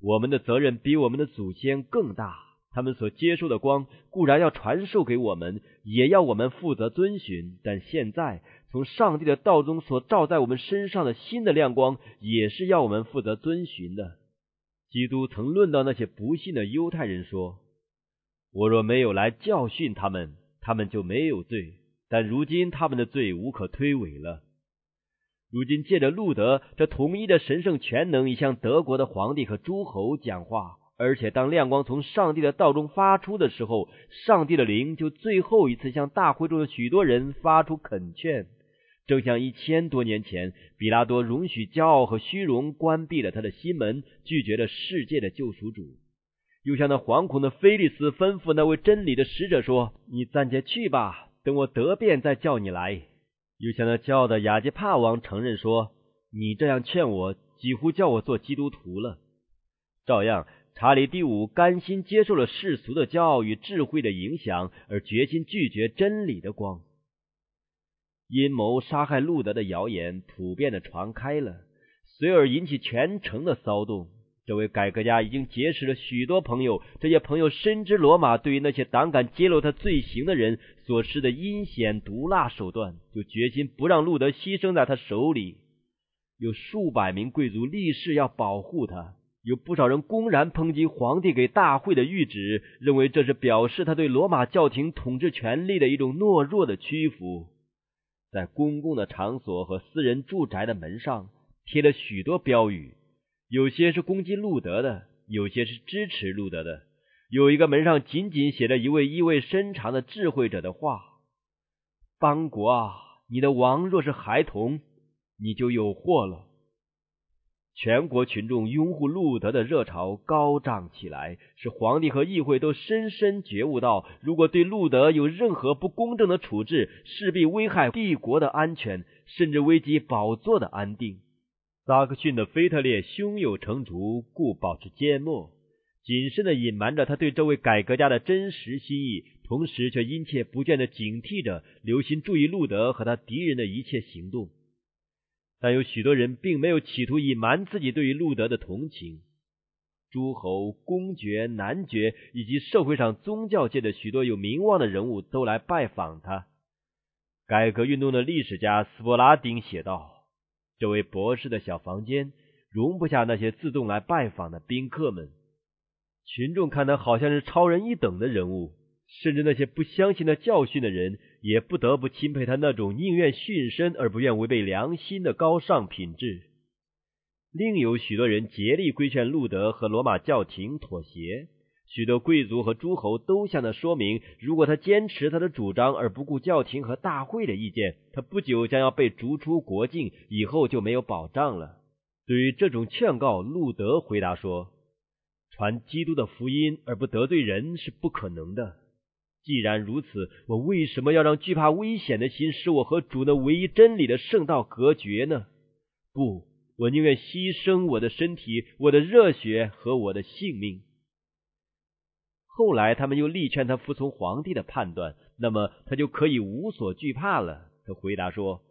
[SPEAKER 1] 我们的责任比我们的祖先更大。他们所接受的光固然要传授给我们，也要我们负责遵循。但现在从上帝的道中所照在我们身上的新的亮光，也是要我们负责遵循的。基督曾论到那些不信的犹太人说：“我若没有来教训他们，他们就没有罪；但如今他们的罪无可推诿了。如今借着路德这统一的神圣全能，已向德国的皇帝和诸侯讲话。”而且，当亮光从上帝的道中发出的时候，上帝的灵就最后一次向大会中的许多人发出恳劝，正像一千多年前，比拉多容许骄傲和虚荣关闭了他的心门，拒绝了世界的救赎主；又像那惶恐的菲利斯吩咐那位真理的使者说：“你暂且去吧，等我得便再叫你来。”又像那骄傲的亚基帕王承认说：“你这样劝我，几乎叫我做基督徒了。”照样。查理第五甘心接受了世俗的骄傲与智慧的影响，而决心拒绝真理的光。阴谋杀害路德的谣言普遍的传开了，随而引起全城的骚动。这位改革家已经结识了许多朋友，这些朋友深知罗马对于那些胆敢揭露他罪行的人所施的阴险毒辣手段，就决心不让路德牺牲在他手里。有数百名贵族立誓要保护他。有不少人公然抨击皇帝给大会的谕旨，认为这是表示他对罗马教廷统治权力的一种懦弱的屈服。在公共的场所和私人住宅的门上贴了许多标语，有些是攻击路德的，有些是支持路德的。有一个门上仅仅写着一位意味深长的智慧者的话：“邦国啊，你的王若是孩童，你就有祸了。”全国群众拥护路德的热潮高涨起来，使皇帝和议会都深深觉悟到，如果对路德有任何不公正的处置，势必危害帝国的安全，甚至危及宝座的安定。萨克逊的腓特烈胸有成竹，故保持缄默，谨慎的隐瞒着他对这位改革家的真实心意，同时却殷切不倦的警惕着，留心注意路德和他敌人的一切行动。但有许多人并没有企图隐瞒自己对于路德的同情。诸侯、公爵、男爵以及社会上宗教界的许多有名望的人物都来拜访他。改革运动的历史家斯波拉丁写道：“这位博士的小房间容不下那些自动来拜访的宾客们。群众看他好像是超人一等的人物，甚至那些不相信他教训的人。”也不得不钦佩他那种宁愿殉身而不愿违背良心的高尚品质。另有许多人竭力规劝路德和罗马教廷妥协，许多贵族和诸侯都向他说明，如果他坚持他的主张而不顾教廷和大会的意见，他不久将要被逐出国境，以后就没有保障了。对于这种劝告，路德回答说：“传基督的福音而不得罪人是不可能的。”既然如此，我为什么要让惧怕危险的心使我和主那唯一真理的圣道隔绝呢？不，我宁愿牺牲我的身体、我的热血和我的性命。后来，他们又力劝他服从皇帝的判断，那么他就可以无所惧怕了。他回答说：“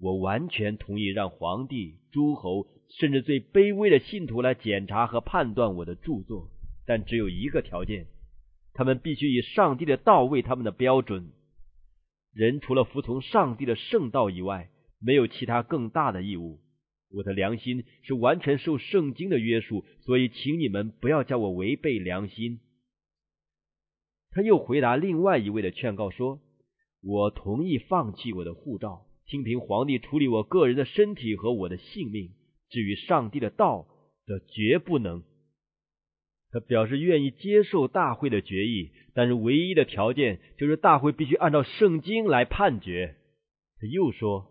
[SPEAKER 1] 我完全同意让皇帝、诸侯，甚至最卑微的信徒来检查和判断我的著作，但只有一个条件。”他们必须以上帝的道为他们的标准。人除了服从上帝的圣道以外，没有其他更大的义务。我的良心是完全受圣经的约束，所以请你们不要叫我违背良心。他又回答另外一位的劝告说：“我同意放弃我的护照，听凭皇帝处理我个人的身体和我的性命。至于上帝的道，则绝不能。”他表示愿意接受大会的决议，但是唯一的条件就是大会必须按照圣经来判决。他又说，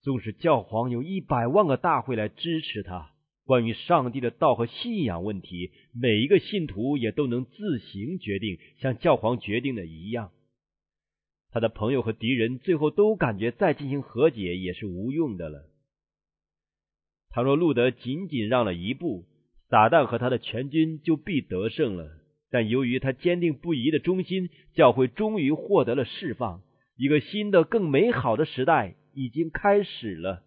[SPEAKER 1] 纵使教皇有一百万个大会来支持他，关于上帝的道和信仰问题，每一个信徒也都能自行决定，像教皇决定的一样。他的朋友和敌人最后都感觉再进行和解也是无用的了。倘若路德仅仅让了一步。撒旦和他的全军就必得胜了，但由于他坚定不移的忠心，教会终于获得了释放。一个新的、更美好的时代已经开始了。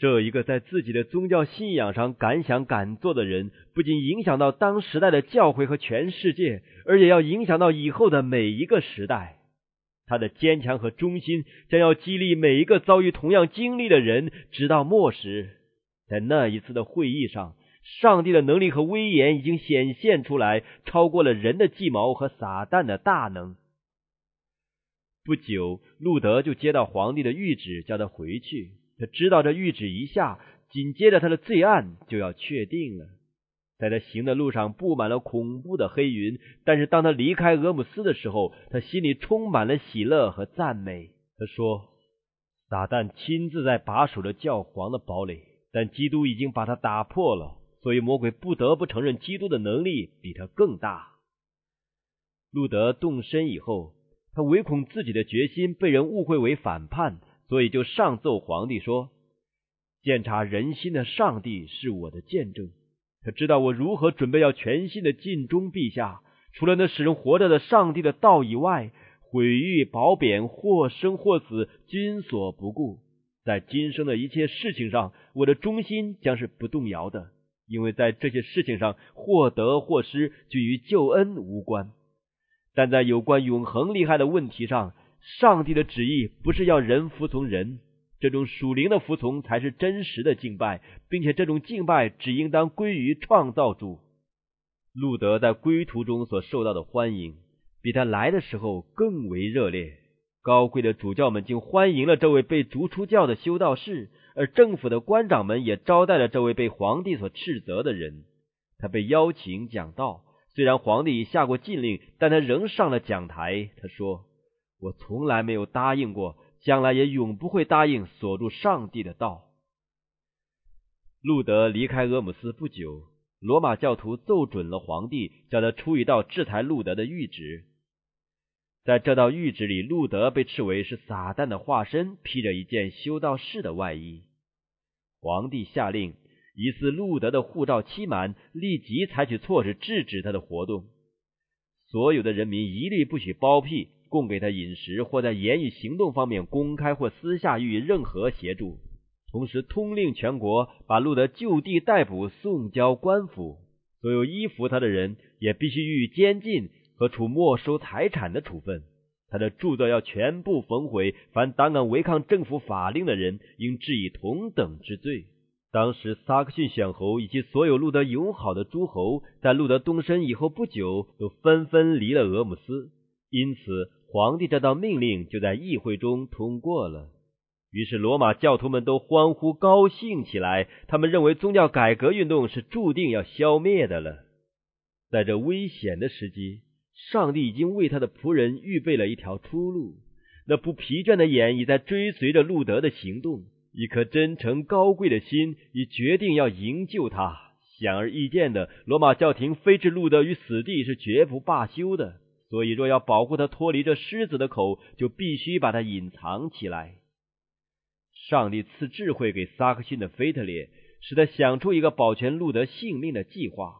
[SPEAKER 1] 这一个在自己的宗教信仰上敢想敢做的人，不仅影响到当时代的教会和全世界，而且要影响到以后的每一个时代。他的坚强和忠心将要激励每一个遭遇同样经历的人，直到末时。在那一次的会议上。上帝的能力和威严已经显现出来，超过了人的计谋和撒旦的大能。不久，路德就接到皇帝的谕旨，叫他回去。他知道这谕旨一下，紧接着他的罪案就要确定了。在他行的路上布满了恐怖的黑云，但是当他离开俄姆斯的时候，他心里充满了喜乐和赞美。他说：“撒旦亲自在把守着教皇的堡垒，但基督已经把他打破了。”所以魔鬼不得不承认，基督的能力比他更大。路德动身以后，他唯恐自己的决心被人误会为反叛，所以就上奏皇帝说：“鉴察人心的上帝是我的见证，他知道我如何准备要全心的尽忠陛下。除了那使人活着的上帝的道以外，毁誉褒贬，或生或死，均所不顾。在今生的一切事情上，我的忠心将是不动摇的。”因为在这些事情上，或得或失，均与救恩无关；但在有关永恒利害的问题上，上帝的旨意不是要人服从人，这种属灵的服从才是真实的敬拜，并且这种敬拜只应当归于创造主。路德在归途中所受到的欢迎，比他来的时候更为热烈。高贵的主教们竟欢迎了这位被逐出教的修道士。而政府的官长们也招待了这位被皇帝所斥责的人。他被邀请讲道，虽然皇帝已下过禁令，但他仍上了讲台。他说：“我从来没有答应过，将来也永不会答应锁住上帝的道。”路德离开俄姆斯不久，罗马教徒奏准了皇帝，叫他出一道制裁路德的谕旨。在这道谕旨里，路德被斥为是撒旦的化身，披着一件修道士的外衣。皇帝下令，疑似路德的护照期满，立即采取措施制止他的活动。所有的人民一律不许包庇、供给他饮食，或在言语行动方面公开或私下予以任何协助。同时，通令全国把路德就地逮捕，送交官府。所有依附他的人也必须予以监禁和处没收财产的处分。他的著作要全部焚毁。凡胆敢违抗政府法令的人，应治以同等之罪。当时，萨克逊选侯以及所有路德友好的诸侯，在路德东升以后不久，都纷纷离了俄姆斯。因此，皇帝这道命令就在议会中通过了。于是，罗马教徒们都欢呼高兴起来。他们认为宗教改革运动是注定要消灭的了。在这危险的时机，上帝已经为他的仆人预备了一条出路。那不疲倦的眼已在追随着路德的行动，一颗真诚高贵的心已决定要营救他。显而易见的，罗马教廷非置路德于死地是绝不罢休的。所以，若要保护他脱离这狮子的口，就必须把他隐藏起来。上帝赐智慧给萨克逊的菲特烈，使他想出一个保全路德性命的计划。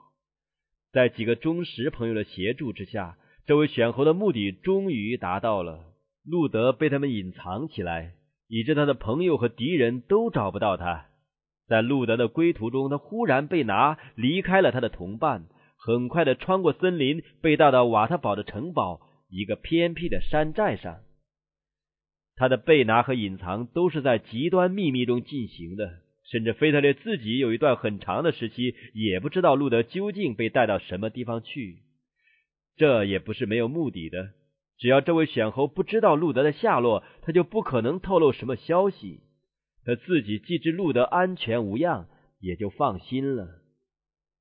[SPEAKER 1] 在几个忠实朋友的协助之下，这位选侯的目的终于达到了。路德被他们隐藏起来，以致他的朋友和敌人都找不到他。在路德的归途中，他忽然被拿，离开了他的同伴，很快的穿过森林，被带到瓦特堡的城堡一个偏僻的山寨上。他的被拿和隐藏都是在极端秘密中进行的，甚至菲特烈自己有一段很长的时期也不知道路德究竟被带到什么地方去。这也不是没有目的的，只要这位选侯不知道路德的下落，他就不可能透露什么消息。他自己既知路德安全无恙，也就放心了。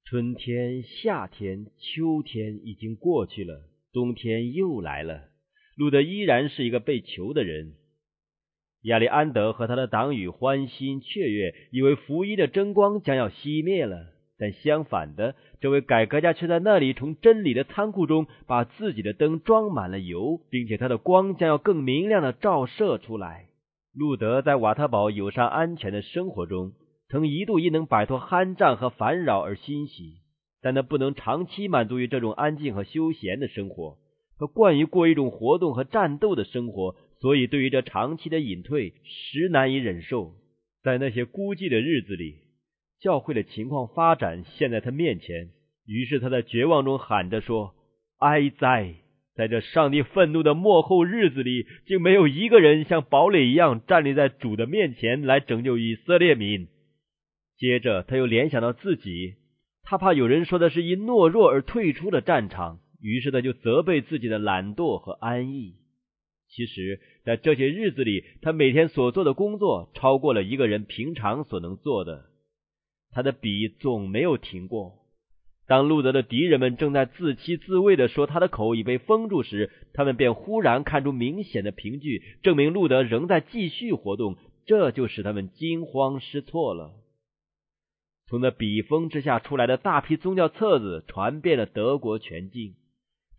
[SPEAKER 1] 春天、夏天、秋天已经过去了，冬天又来了，路德依然是一个被囚的人。亚历安德和他的党羽欢欣雀跃，以为福音的真光将要熄灭了。但相反的，这位改革家却在那里从真理的仓库中把自己的灯装满了油，并且他的光将要更明亮的照射出来。路德在瓦特堡友善安全的生活中，曾一度因能摆脱酣战和烦扰而欣喜，但他不能长期满足于这种安静和休闲的生活，他惯于过一种活动和战斗的生活。所以，对于这长期的隐退，实难以忍受。在那些孤寂的日子里，教会的情况发展现在他面前。于是，他在绝望中喊着说：“哀哉！在这上帝愤怒的幕后日子里，竟没有一个人像堡垒一样站立在主的面前来拯救以色列民。”接着，他又联想到自己，他怕有人说的是因懦弱而退出了战场，于是他就责备自己的懒惰和安逸。其实，在这些日子里，他每天所做的工作超过了一个人平常所能做的。他的笔总没有停过。当路德的敌人们正在自欺自慰的说他的口已被封住时，他们便忽然看出明显的凭据，证明路德仍在继续活动，这就使他们惊慌失措了。从那笔锋之下出来的大批宗教册子传遍了德国全境。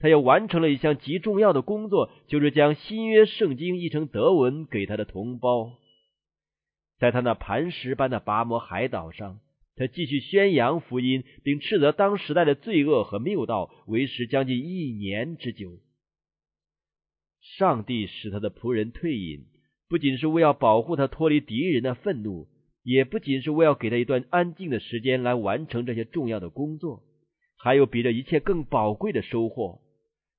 [SPEAKER 1] 他又完成了一项极重要的工作，就是将新约圣经译成德文给他的同胞。在他那磐石般的拔摩海岛上，他继续宣扬福音，并斥责当时代的罪恶和谬道，为时将近一年之久。上帝使他的仆人退隐，不仅是为要保护他脱离敌人的愤怒，也不仅是为要给他一段安静的时间来完成这些重要的工作，还有比这一切更宝贵的收获。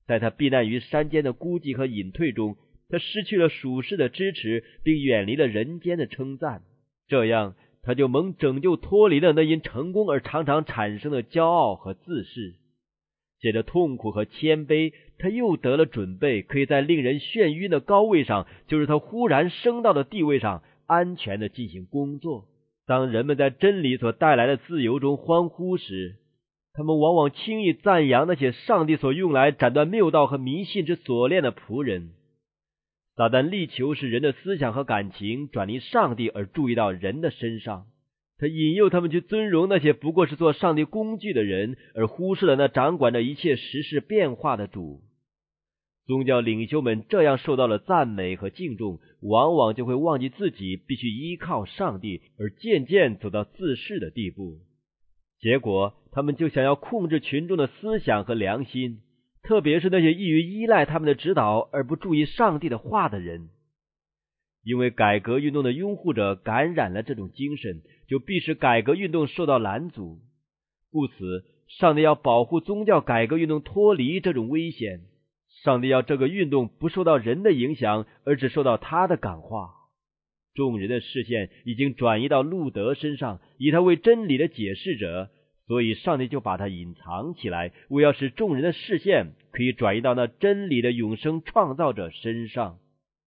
[SPEAKER 1] 在他避难于山间的孤寂和隐退中，他失去了属世的支持，并远离了人间的称赞。这样，他就蒙拯救，脱离了那因成功而常常产生的骄傲和自视。借着痛苦和谦卑，他又得了准备，可以在令人眩晕的高位上，就是他忽然升到的地位上，安全的进行工作。当人们在真理所带来的自由中欢呼时，他们往往轻易赞扬那些上帝所用来斩断谬道和迷信之锁链的仆人。撒旦力求使人的思想和感情转离上帝，而注意到人的身上。他引诱他们去尊荣那些不过是做上帝工具的人，而忽视了那掌管着一切时事变化的主。宗教领袖们这样受到了赞美和敬重，往往就会忘记自己必须依靠上帝，而渐渐走到自恃的地步。结果，他们就想要控制群众的思想和良心，特别是那些易于依赖他们的指导而不注意上帝的话的人。因为改革运动的拥护者感染了这种精神，就必使改革运动受到拦阻。故此，上帝要保护宗教改革运动脱离这种危险。上帝要这个运动不受到人的影响，而只受到他的感化。众人的视线已经转移到路德身上，以他为真理的解释者，所以上帝就把他隐藏起来，为要使众人的视线可以转移到那真理的永生创造者身上。